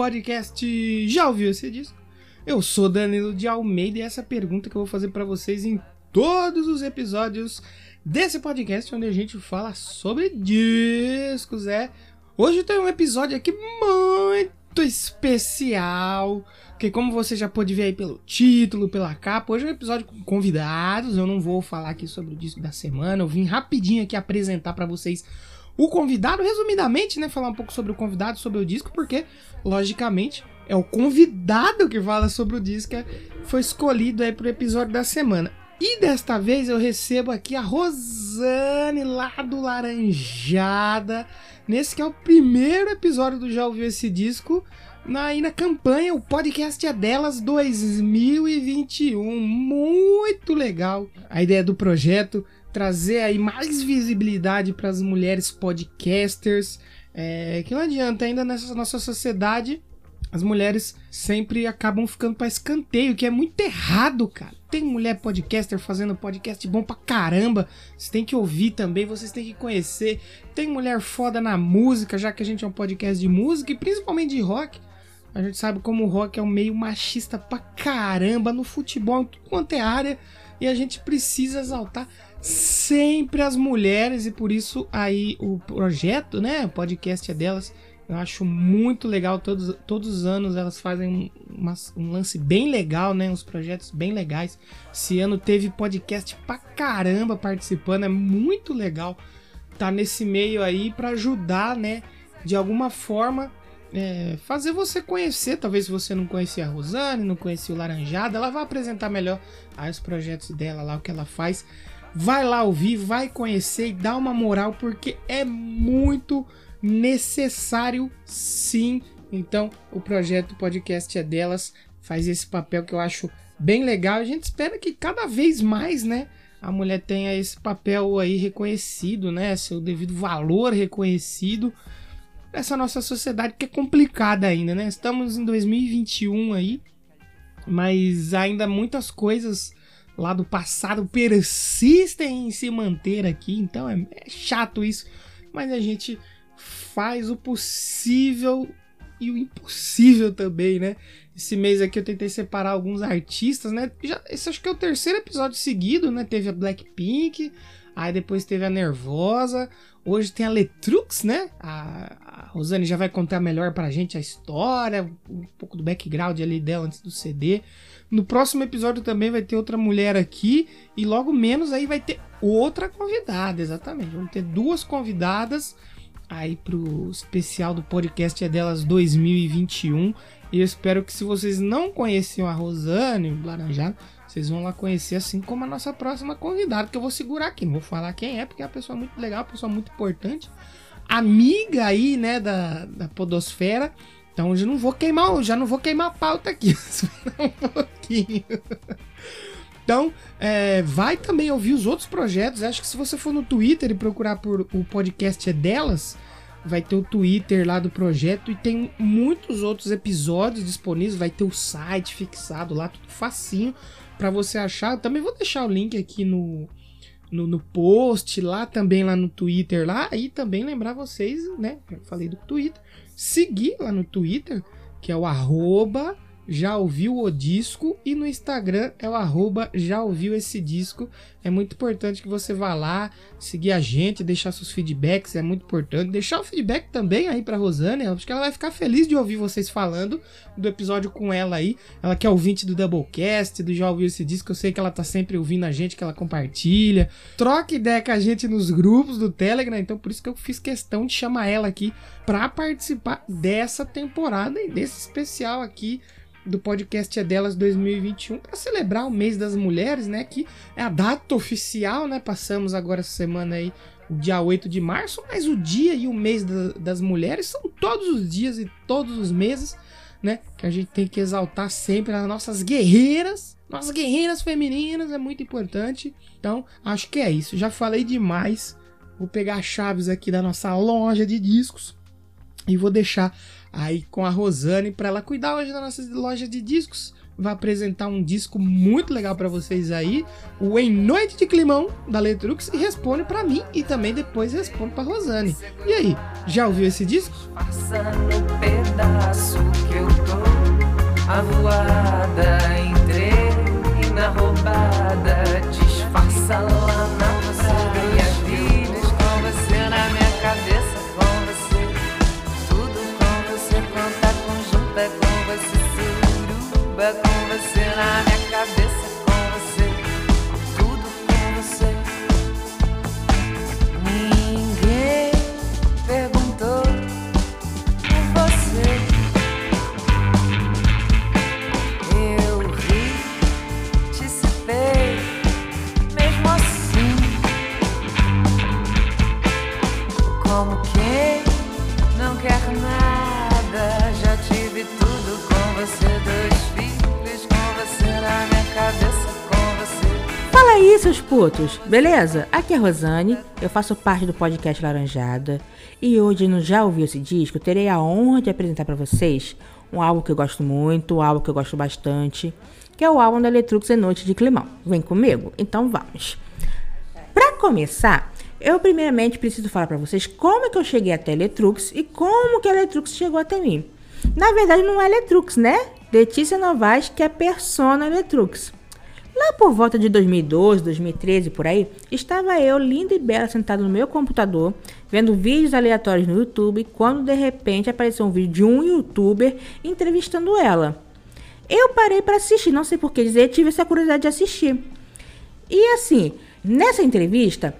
podcast. Já ouviu esse disco? Eu sou Danilo de Almeida e essa é pergunta que eu vou fazer pra vocês em todos os episódios desse podcast onde a gente fala sobre discos. É, hoje tem um episódio aqui muito especial, que como você já pôde ver aí pelo título, pela capa, hoje é um episódio com convidados. Eu não vou falar aqui sobre o disco da semana, eu vim rapidinho aqui apresentar pra vocês o convidado, resumidamente, né, falar um pouco sobre o convidado, sobre o disco, porque logicamente é o convidado que fala sobre o disco que foi escolhido aí pro episódio da semana. E desta vez eu recebo aqui a Rosane lá do Laranjada, nesse que é o primeiro episódio do Já Ouviu Esse Disco, na, aí na campanha, o podcast é delas 2021. Muito legal a ideia do projeto, trazer aí mais visibilidade para as mulheres podcasters. É, que não adianta, ainda nessa nossa sociedade, as mulheres sempre acabam ficando para escanteio, que é muito errado, cara. Tem mulher podcaster fazendo podcast bom pra caramba. Vocês têm que ouvir também, vocês têm que conhecer. Tem mulher foda na música, já que a gente é um podcast de música e principalmente de rock. A gente sabe como o rock é um meio machista pra caramba no futebol, em tudo quanto é área. E a gente precisa exaltar sempre as mulheres e por isso aí o projeto, né, o podcast é delas. Eu acho muito legal, todos, todos os anos elas fazem um, uma- um lance bem legal, né? Uns projetos bem legais. Esse ano teve podcast pra caramba participando, é muito legal tá nesse meio aí pra ajudar, né? De alguma forma, é, fazer você conhecer. Talvez se você não conhecia a Rosane, não conhecia o Laranjada, ela vai apresentar melhor aí os projetos dela lá, o que ela faz. Vai lá ouvir, vai conhecer e dá uma moral, porque é muito necessário sim. Então, o projeto podcast é delas, faz esse papel que eu acho bem legal. A gente espera que cada vez mais, né, a mulher tenha esse papel aí reconhecido, né, seu devido valor reconhecido. Essa nossa sociedade que é complicada ainda, né? Estamos em 2021 aí, mas ainda muitas coisas lá do passado persistem em se manter aqui, então é, é chato isso, mas a gente faz o possível e o impossível também, né? Esse mês aqui eu tentei separar alguns artistas, né? Já, esse acho que é o terceiro episódio seguido, né? Teve a Blackpink, aí depois teve a Nervosa, hoje tem a Letrux, né? A, a Rosane já vai contar melhor pra gente a história, um pouco do background ali dela antes do CD. No próximo episódio também vai ter outra mulher aqui e logo menos aí vai ter outra convidada, exatamente. Vamos ter duas convidadas aí pro especial do podcast é delas 2021. E eu espero que se vocês não conheciam a Rosane, Laranjado, vocês vão lá conhecer assim como a nossa próxima convidada, que eu vou segurar aqui, não vou falar quem é, porque é uma pessoa muito legal, uma pessoa muito importante, amiga aí, né, da, da podosfera. Então eu não vou queimar, já não vou queimar a pauta aqui, um pouquinho. Então, é, vai também ouvir os outros projetos. Acho que se você for no Twitter e procurar por o podcast é delas, vai ter o Twitter lá do projeto e tem muitos outros episódios disponíveis. Vai ter o site fixado lá, tudo facinho para você achar. Também vou deixar o link aqui no, no, no post, lá também lá no Twitter lá. E também lembrar vocês, né? Eu falei do Twitter. Seguir lá no Twitter, que é o arroba já ouviu o disco e no Instagram é o arroba já ouviu esse disco. É muito importante que você vá lá, seguir a gente, deixar seus feedbacks, é muito importante. Deixar o feedback também aí pra Rosane, acho que ela vai ficar feliz de ouvir vocês falando do episódio com ela aí. Ela que é ouvinte do Doublecast, do Já Ouviu Esse Disco, eu sei que ela tá sempre ouvindo a gente, que ela compartilha. Troca ideia com a gente nos grupos do Telegram, então por isso que eu fiz questão de chamar ela aqui pra participar dessa temporada e desse especial aqui do podcast é delas 2021 para celebrar o mês das mulheres, né, que é a data oficial, né? Passamos agora essa semana aí o dia 8 de março, mas o dia e o mês da, das mulheres são todos os dias e todos os meses, né? Que a gente tem que exaltar sempre as nossas guerreiras, nossas guerreiras femininas, é muito importante. Então, acho que é isso. Já falei demais. Vou pegar as chaves aqui da nossa loja de discos e vou deixar aí com a Rosane para ela cuidar hoje da nossa loja de discos. Vai apresentar um disco muito legal para vocês aí, o Em Noite de Climão da Letrux e responde para mim e também depois responde para Rosane. E aí, já ouviu esse disco? Passa no pedaço que eu tô A voada entrei na roubada Disfarça lá na Suruba com você na minha cabeça putos, beleza? Aqui é a Rosane, eu faço parte do podcast Laranjada e hoje no Já Ouviu Esse Disco terei a honra de apresentar pra vocês um álbum que eu gosto muito, um álbum que eu gosto bastante, que é o álbum da Letrux e Noite de Climão. Vem comigo? Então vamos. Pra começar, eu primeiramente preciso falar pra vocês como é que eu cheguei até a Letrux e como que a Letrux chegou até mim. Na verdade não é Letrux, né? Letícia Novaes que é persona Letrux. Lá por volta de 2012, 2013, por aí, estava eu, linda e bela, sentada no meu computador, vendo vídeos aleatórios no YouTube, quando de repente apareceu um vídeo de um youtuber entrevistando ela. Eu parei para assistir, não sei por que dizer, tive essa curiosidade de assistir. E assim, nessa entrevista,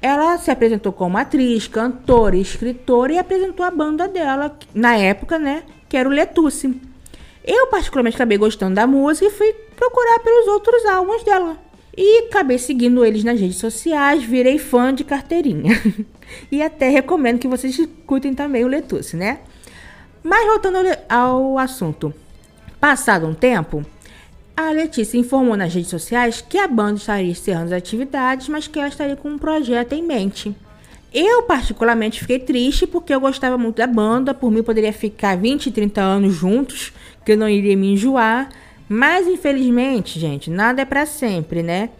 ela se apresentou como atriz, cantora, escritora e apresentou a banda dela, na época, né, que era o Letusse. Eu particularmente acabei gostando da música e fui procurar pelos outros álbuns dela. E acabei seguindo eles nas redes sociais, virei fã de carteirinha. e até recomendo que vocês escutem também o Letusse, né? Mas voltando ao assunto. Passado um tempo, a Letícia informou nas redes sociais que a banda estaria encerrando as atividades, mas que ela estaria com um projeto em mente. Eu, particularmente, fiquei triste porque eu gostava muito da banda, por mim poderia ficar 20, 30 anos juntos, que eu não iria me enjoar, mas infelizmente, gente, nada é para sempre, né?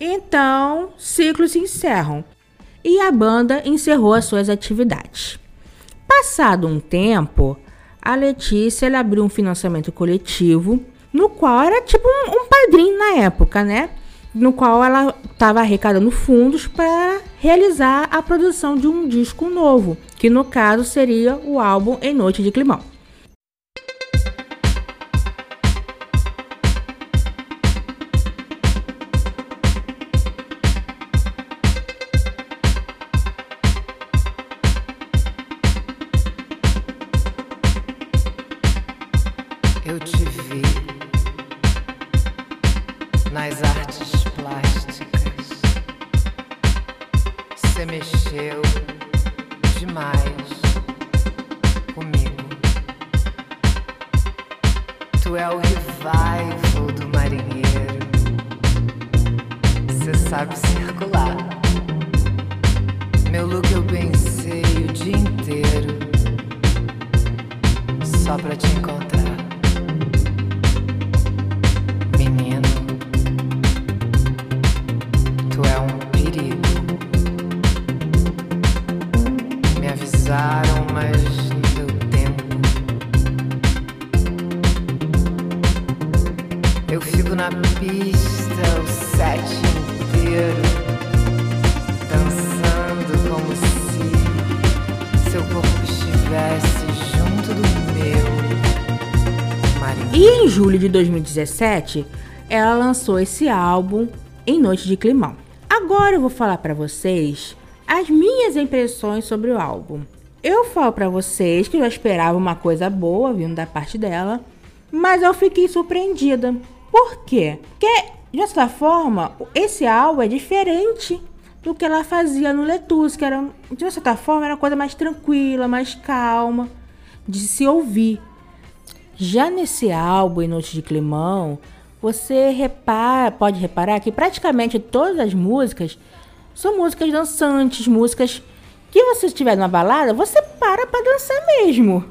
Então, ciclos se encerram. E a banda encerrou as suas atividades. Passado um tempo, a Letícia abriu um financiamento coletivo, no qual era tipo um, um padrinho na época, né? No qual ela estava arrecadando fundos para realizar a produção de um disco novo, que no caso seria o álbum Em Noite de Climão. sopra 5 2017, ela lançou esse álbum em Noite de Climão. Agora eu vou falar pra vocês as minhas impressões sobre o álbum. Eu falo pra vocês que eu esperava uma coisa boa vindo da parte dela, mas eu fiquei surpreendida. Por quê? Porque, de certa forma, esse álbum é diferente do que ela fazia no Letus, que era, de certa forma, era uma coisa mais tranquila, mais calma, de se ouvir. Já nesse álbum, Em Noite de Climão, você repara, pode reparar que praticamente todas as músicas são músicas dançantes, músicas que você estiver numa balada, você para para dançar mesmo.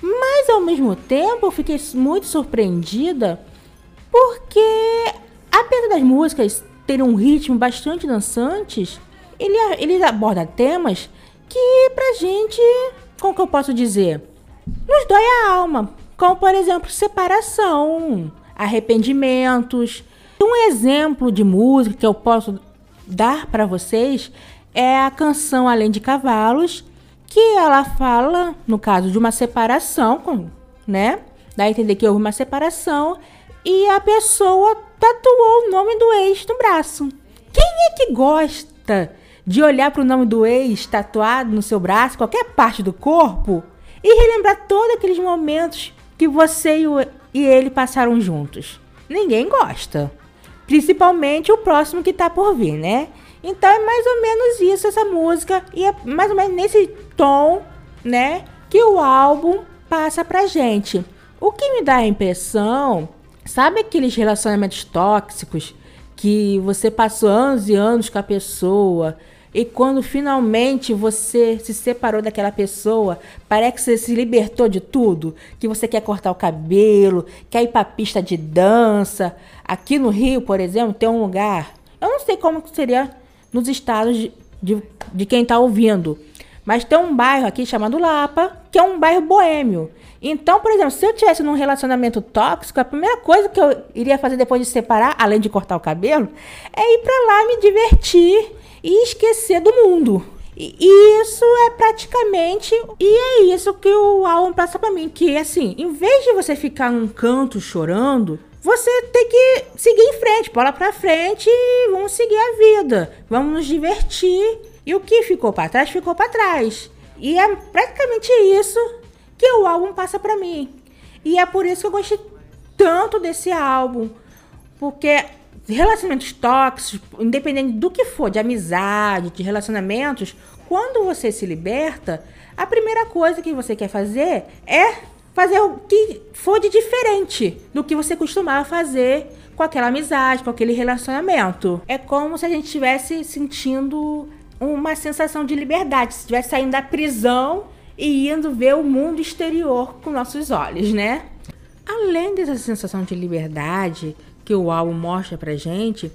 Mas ao mesmo tempo, eu fiquei muito surpreendida porque apesar das músicas terem um ritmo bastante dançantes, ele, ele aborda temas que pra gente, como que eu posso dizer, nos dói a alma, como por exemplo separação, arrependimentos. Um exemplo de música que eu posso dar para vocês é a canção Além de Cavalos, que ela fala, no caso de uma separação, né? Dá a entender que houve uma separação e a pessoa tatuou o nome do ex no braço. Quem é que gosta de olhar para o nome do ex tatuado no seu braço, qualquer parte do corpo, e relembrar todos aqueles momentos que você e, ele passaram juntos? Ninguém gosta. Principalmente o próximo que tá por vir, né? Então é mais ou menos isso essa música e é mais ou menos nesse tom, né, que o álbum passa pra gente. O que me dá a impressão, sabe aqueles relacionamentos tóxicos que você passou anos e anos com a pessoa e quando finalmente você se separou daquela pessoa, parece que você se libertou de tudo, que você quer cortar o cabelo, quer ir pra pista de dança. Aqui no Rio, por exemplo, tem um lugar, eu não sei como seria nos estados de, de, de quem tá ouvindo, mas tem um bairro aqui chamado Lapa, que é um bairro boêmio. Então, por exemplo, se eu tivesse num relacionamento tóxico, a primeira coisa que eu iria fazer depois de separar, além de cortar o cabelo, é ir pra lá me divertir e esquecer do mundo. E isso é praticamente. E é isso que o álbum passa pra mim. Que assim, em vez de você ficar num canto chorando, você tem que seguir em frente, bola pra frente e vamos seguir a vida. Vamos nos divertir. E o que ficou pra trás, ficou pra trás. E é praticamente isso que o álbum passa pra mim. E é por isso que eu gostei tanto desse álbum. Porque relacionamentos tóxicos, independente do que for, de amizade, de relacionamentos, quando você se liberta, a primeira coisa que você quer fazer é fazer o que for de diferente do que você costumava fazer com aquela amizade, com aquele relacionamento. É como se a gente estivesse sentindo uma sensação de liberdade, se estivesse saindo da prisão e indo ver o mundo exterior com nossos olhos, né? Além dessa sensação de liberdade que o álbum mostra pra gente,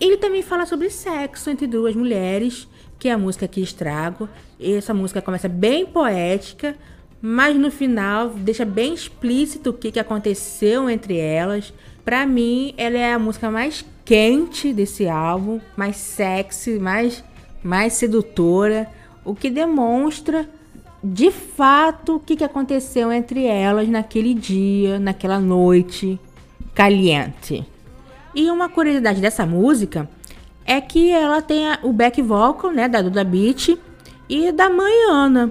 ele também fala sobre sexo entre duas mulheres, que é a música que estrago. Essa música começa bem poética, mas no final deixa bem explícito o que, que aconteceu entre elas. Pra mim, ela é a música mais quente desse álbum, mais sexy, mais, mais sedutora, o que demonstra de fato o que, que aconteceu entre elas naquele dia, naquela noite caliente. E uma curiosidade dessa música é que ela tem o back vocal, né, da Duda Beat e da mãe Ana.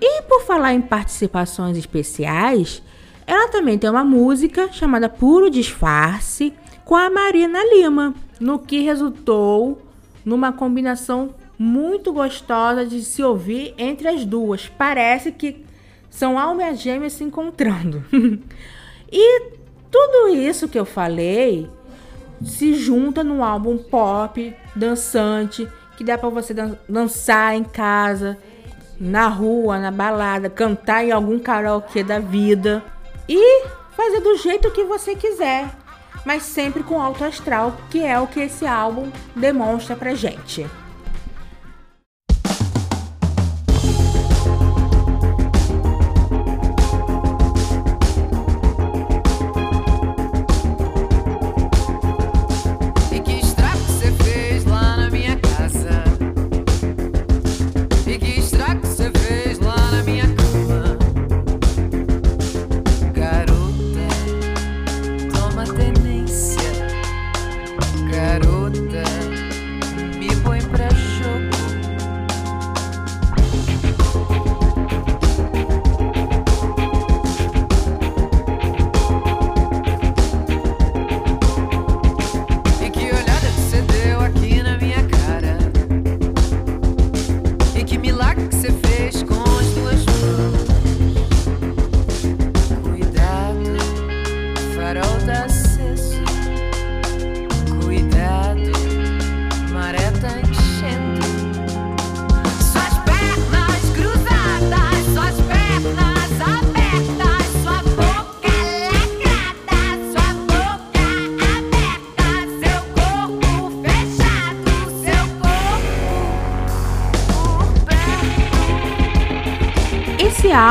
E por falar em participações especiais, ela também tem uma música chamada Puro Disfarce com a Marina Lima, no que resultou numa combinação muito gostosa de se ouvir entre as duas. Parece que são almas gêmeas se encontrando. e tudo isso que eu falei se junta num álbum pop, dançante, que dá pra você dan- dançar em casa, na rua, na balada, cantar em algum karaokê da vida e fazer do jeito que você quiser, mas sempre com alto astral, que é o que esse álbum demonstra pra gente.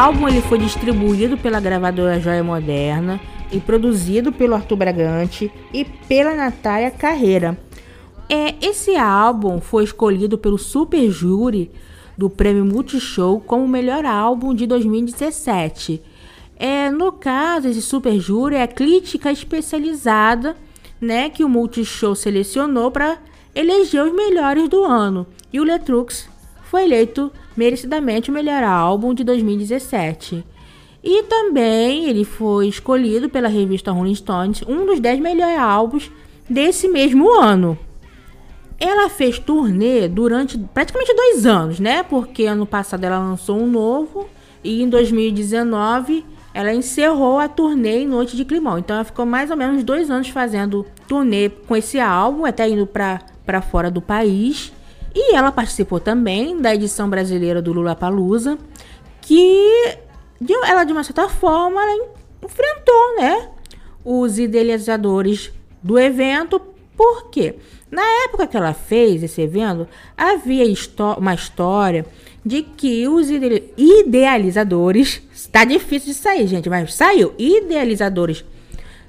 Álbum ele foi distribuído pela gravadora Joia Moderna e produzido pelo Arthur Bragante e pela Natália Carreira. É, esse álbum foi escolhido pelo Super Júri do Prêmio Multishow como o melhor álbum de 2017. É, no caso, esse Super Júri é a crítica especializada né, que o Multishow selecionou para eleger os melhores do ano. E o Letrux foi eleito merecidamente o melhor álbum de 2017. E também ele foi escolhido pela revista Rolling Stones um dos 10 melhores álbuns desse mesmo ano. Ela fez turnê durante praticamente dois anos, né? Porque ano passado ela lançou um novo e em 2019 ela encerrou a turnê em Noite de Climão. Então ela ficou mais ou menos dois anos fazendo turnê com esse álbum, até indo para fora do país. E ela participou também da edição brasileira do Lula Palusa, que ela de uma certa forma enfrentou, né, os idealizadores do evento. Por quê? Na época que ela fez esse evento, havia uma história de que os ide idealizadores, está difícil de sair, gente, mas saiu, idealizadores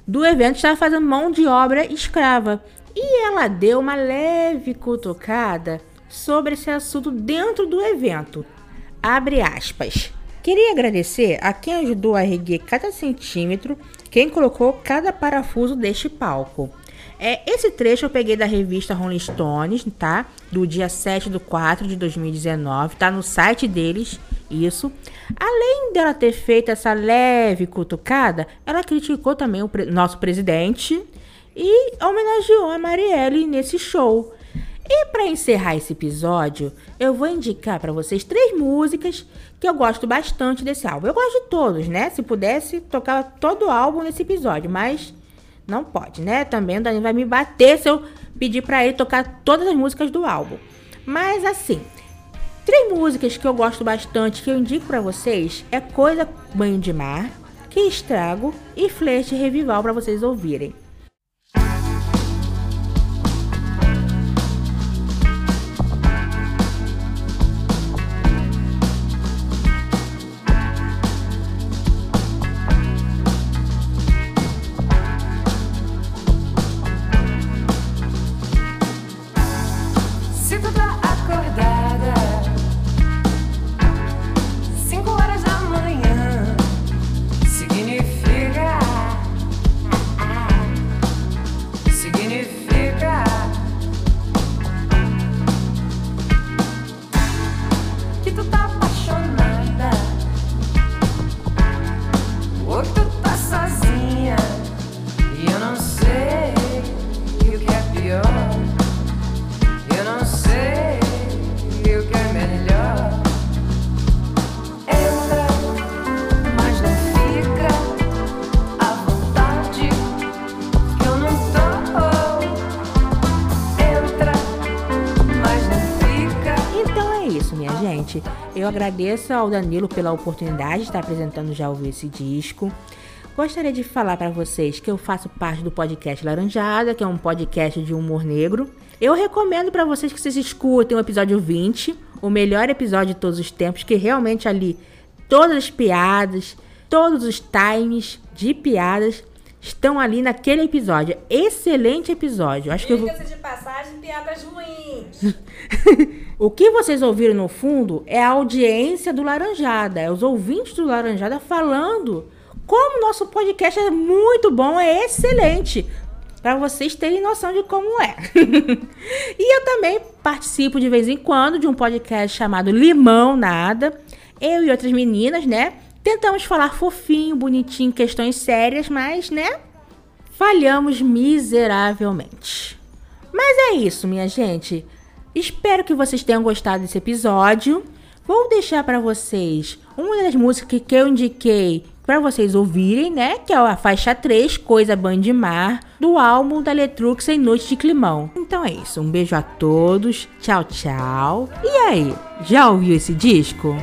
do evento estavam fazendo mão de obra escrava. E ela deu uma leve cutucada sobre esse assunto dentro do evento. Abre aspas. Queria agradecer a quem ajudou a erguer cada centímetro, quem colocou cada parafuso deste palco. É, esse trecho eu peguei da revista Rolling Stones, tá? Do dia 7 de 4 de 2019, tá no site deles, isso. Além dela ter feito essa leve cutucada, ela criticou também o pre nosso presidente e homenageou a Marielle nesse show. E para encerrar esse episódio, eu vou indicar para vocês três músicas que eu gosto bastante desse álbum. Eu gosto de todos, né? Se pudesse, tocar todo o álbum nesse episódio, mas não pode, né? Também o Dani vai me bater se eu pedir para ele tocar todas as músicas do álbum. Mas assim, três músicas que eu gosto bastante que eu indico para vocês é Coisa Banho de Mar, Que Estrago e Flecha Revival para vocês ouvirem. Eu agradeço ao Danilo pela oportunidade de estar apresentando Já Ouviu Esse Disco. Gostaria de falar para vocês que eu faço parte do podcast Laranjada, que é um podcast de humor negro. Eu recomendo para vocês que vocês escutem o episódio 20, o melhor episódio de todos os tempos, que realmente ali todas as piadas, todos os times de piadas estão ali naquele episódio. Excelente episódio. Acho que eu vou... de passagem, piadas ruins. o que vocês ouviram no fundo é a audiência do Laranjada, é os ouvintes do Laranjada falando como nosso podcast é muito bom, é excelente. Para vocês terem noção de como é. e eu também participo de vez em quando de um podcast chamado Limão Nada. Eu e outras meninas, né? Tentamos falar fofinho, bonitinho, questões sérias, mas, né? Falhamos miseravelmente. Mas é isso, minha gente. Espero que vocês tenham gostado desse episódio. Vou deixar para vocês uma das músicas que eu indiquei para vocês ouvirem, né? Que é a faixa 3, Coisa Band de Mar, do álbum da Letrux em Noite de Climão. Então é isso, um beijo a todos, tchau, tchau. E aí, já ouviu esse disco?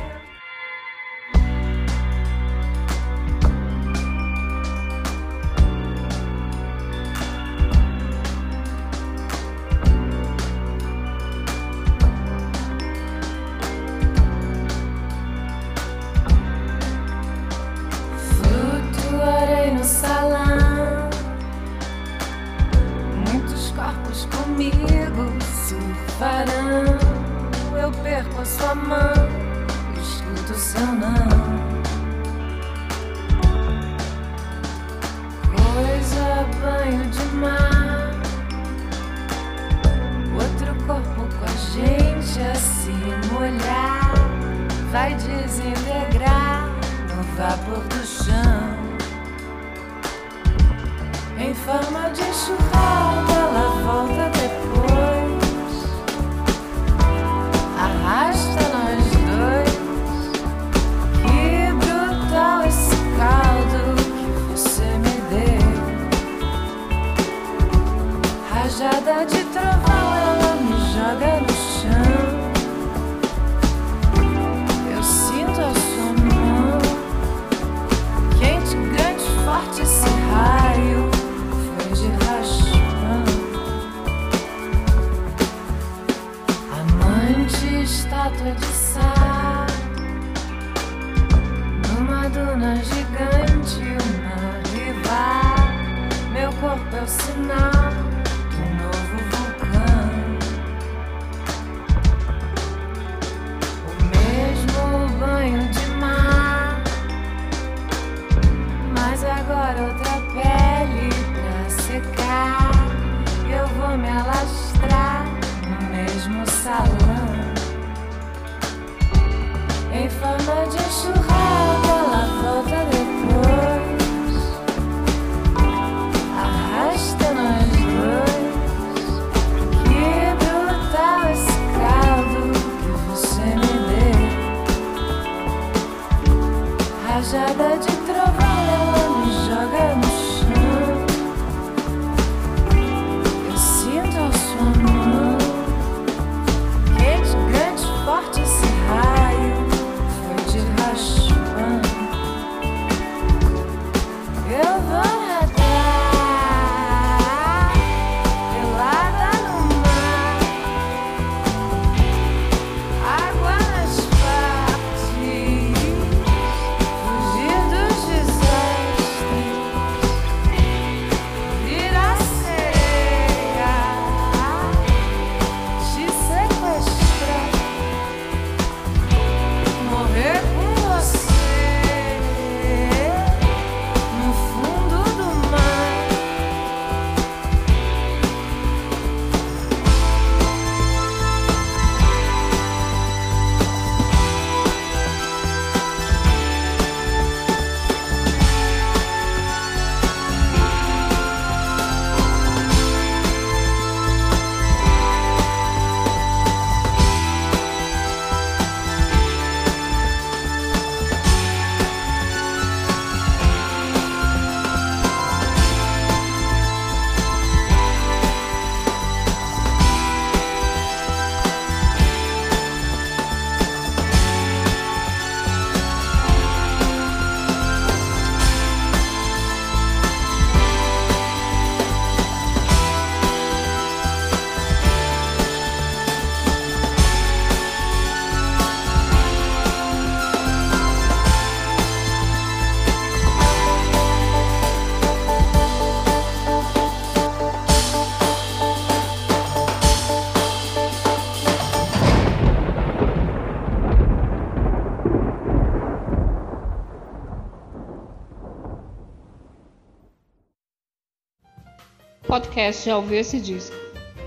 podcast Já Ouviu Esse Disco.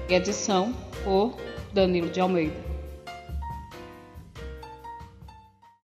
E edição por Danilo de Almeida.